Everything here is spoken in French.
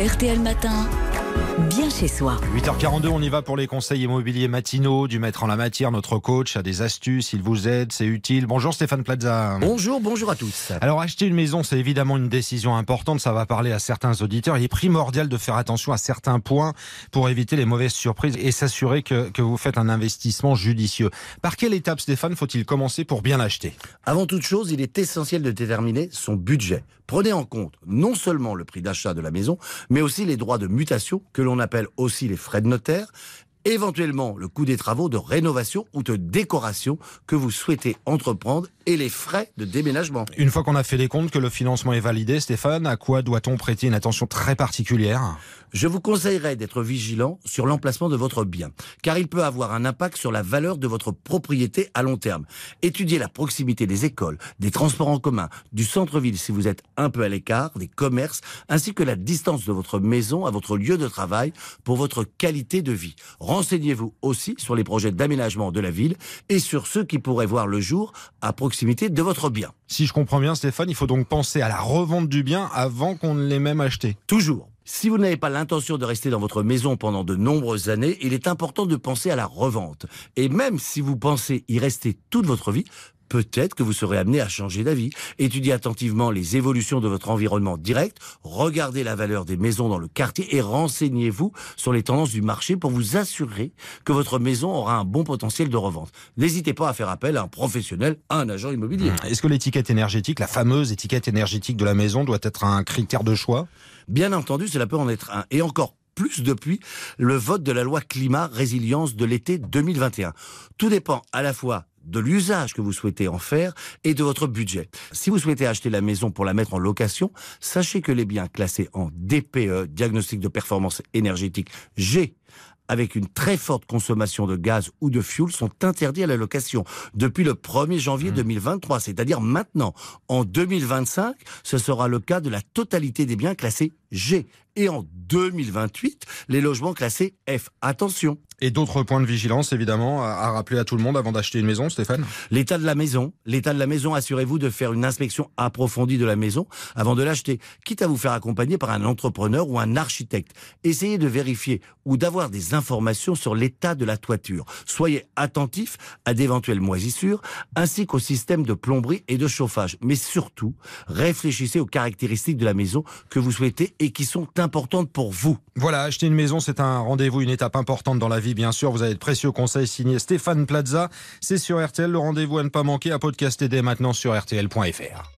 RTL Matin, bien chez soi. 8h42, on y va pour les conseils immobiliers matinaux du maître en la matière. Notre coach a des astuces, il vous aide, c'est utile. Bonjour Stéphane Plaza. Bonjour, bonjour à tous. Alors acheter une maison, c'est évidemment une décision importante, ça va parler à certains auditeurs. Il est primordial de faire attention à certains points pour éviter les mauvaises surprises et s'assurer que, que vous faites un investissement judicieux. Par quelle étape Stéphane faut-il commencer pour bien l'acheter? Avant toute chose, il est essentiel de déterminer son budget. Prenez en compte non seulement le prix d'achat de la maison, mais aussi les droits de mutation, que l'on appelle aussi les frais de notaire, éventuellement le coût des travaux de rénovation ou de décoration que vous souhaitez entreprendre et les frais de déménagement. Une fois qu'on a fait les comptes, que le financement est validé, Stéphane, à quoi doit-on prêter une attention très particulière? Je vous conseillerais d'être vigilant sur l'emplacement de votre bien, car il peut avoir un impact sur la valeur de votre propriété à long terme. Étudiez la proximité des écoles, des transports en commun, du centre-ville si vous êtes un peu à l'écart, des commerces, ainsi que la distance de votre maison à votre lieu de travail pour votre qualité de vie. Renseignez-vous aussi sur les projets d'aménagement de la ville et sur ceux qui pourraient voir le jour à proximité de votre bien. Si je comprends bien Stéphane, il faut donc penser à la revente du bien avant qu'on ne l'ait même acheté. Toujours. Si vous n'avez pas l'intention de rester dans votre maison pendant de nombreuses années, il est important de penser à la revente. Et même si vous pensez y rester toute votre vie, peut-être que vous serez amené à changer d'avis. Étudiez attentivement les évolutions de votre environnement direct, regardez la valeur des maisons dans le quartier et renseignez-vous sur les tendances du marché pour vous assurer que votre maison aura un bon potentiel de revente. N'hésitez pas à faire appel à un professionnel, à un agent immobilier. Est-ce que l'étiquette énergétique, la fameuse étiquette énergétique de la maison, doit être un critère de choix? Bien entendu, cela peut en être un. Et encore plus depuis le vote de la loi climat résilience de l'été 2021. Tout dépend à la fois de l'usage que vous souhaitez en faire et de votre budget. Si vous souhaitez acheter la maison pour la mettre en location, sachez que les biens classés en DPE, diagnostic de performance énergétique G, avec une très forte consommation de gaz ou de fuel sont interdits à la location depuis le 1er janvier 2023, c'est-à-dire maintenant. En 2025, ce sera le cas de la totalité des biens classés G. Et en 2028, les logements classés F. Attention. Et d'autres points de vigilance, évidemment, à rappeler à tout le monde avant d'acheter une maison, Stéphane? L'état de la maison. L'état de la maison, assurez-vous de faire une inspection approfondie de la maison avant de l'acheter, quitte à vous faire accompagner par un entrepreneur ou un architecte. Essayez de vérifier ou d'avoir des informations sur l'état de la toiture. Soyez attentif à d'éventuelles moisissures, ainsi qu'au système de plomberie et de chauffage. Mais surtout, réfléchissez aux caractéristiques de la maison que vous souhaitez et qui sont importantes pour vous. Voilà, acheter une maison, c'est un rendez-vous, une étape importante dans la vie, bien sûr. Vous avez de précieux conseils signés Stéphane Plaza. C'est sur RTL, le rendez-vous à ne pas manquer, à podcaster dès maintenant sur RTL.fr.